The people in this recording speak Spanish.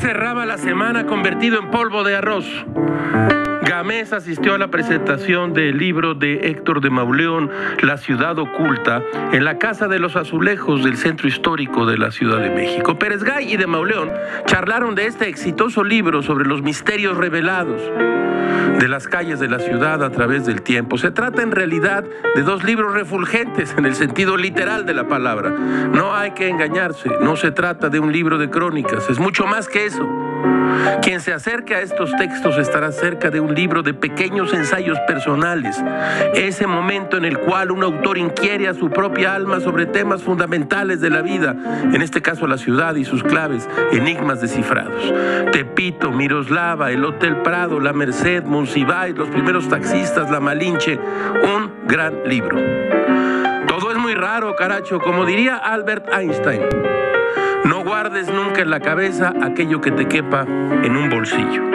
Cerraba la semana convertido en polvo de arroz. Gamés asistió a la presentación del libro de Héctor de Mauleón, La ciudad oculta, en la Casa de los Azulejos del Centro Histórico de la Ciudad de México. Pérez Gay y de Mauleón charlaron de este exitoso libro sobre los misterios revelados de las calles de la ciudad a través del tiempo. Se trata en realidad de dos libros refulgentes en el sentido literal de la palabra. No hay que engañarse, no se trata de un libro de crónicas, es mucho más que eso. Quien se acerque a estos textos estará cerca de un libro de pequeños ensayos personales, ese momento en el cual un autor inquiere a su propia alma sobre temas fundamentales de la vida, en este caso la ciudad y sus claves, enigmas descifrados. Tepito, Miroslava, el Hotel Prado, La Merced, Monsiváis, los primeros taxistas, La Malinche, un gran libro. Todo es muy raro, caracho, como diría Albert Einstein. No guardes nunca en la cabeza aquello que te quepa en un bolsillo.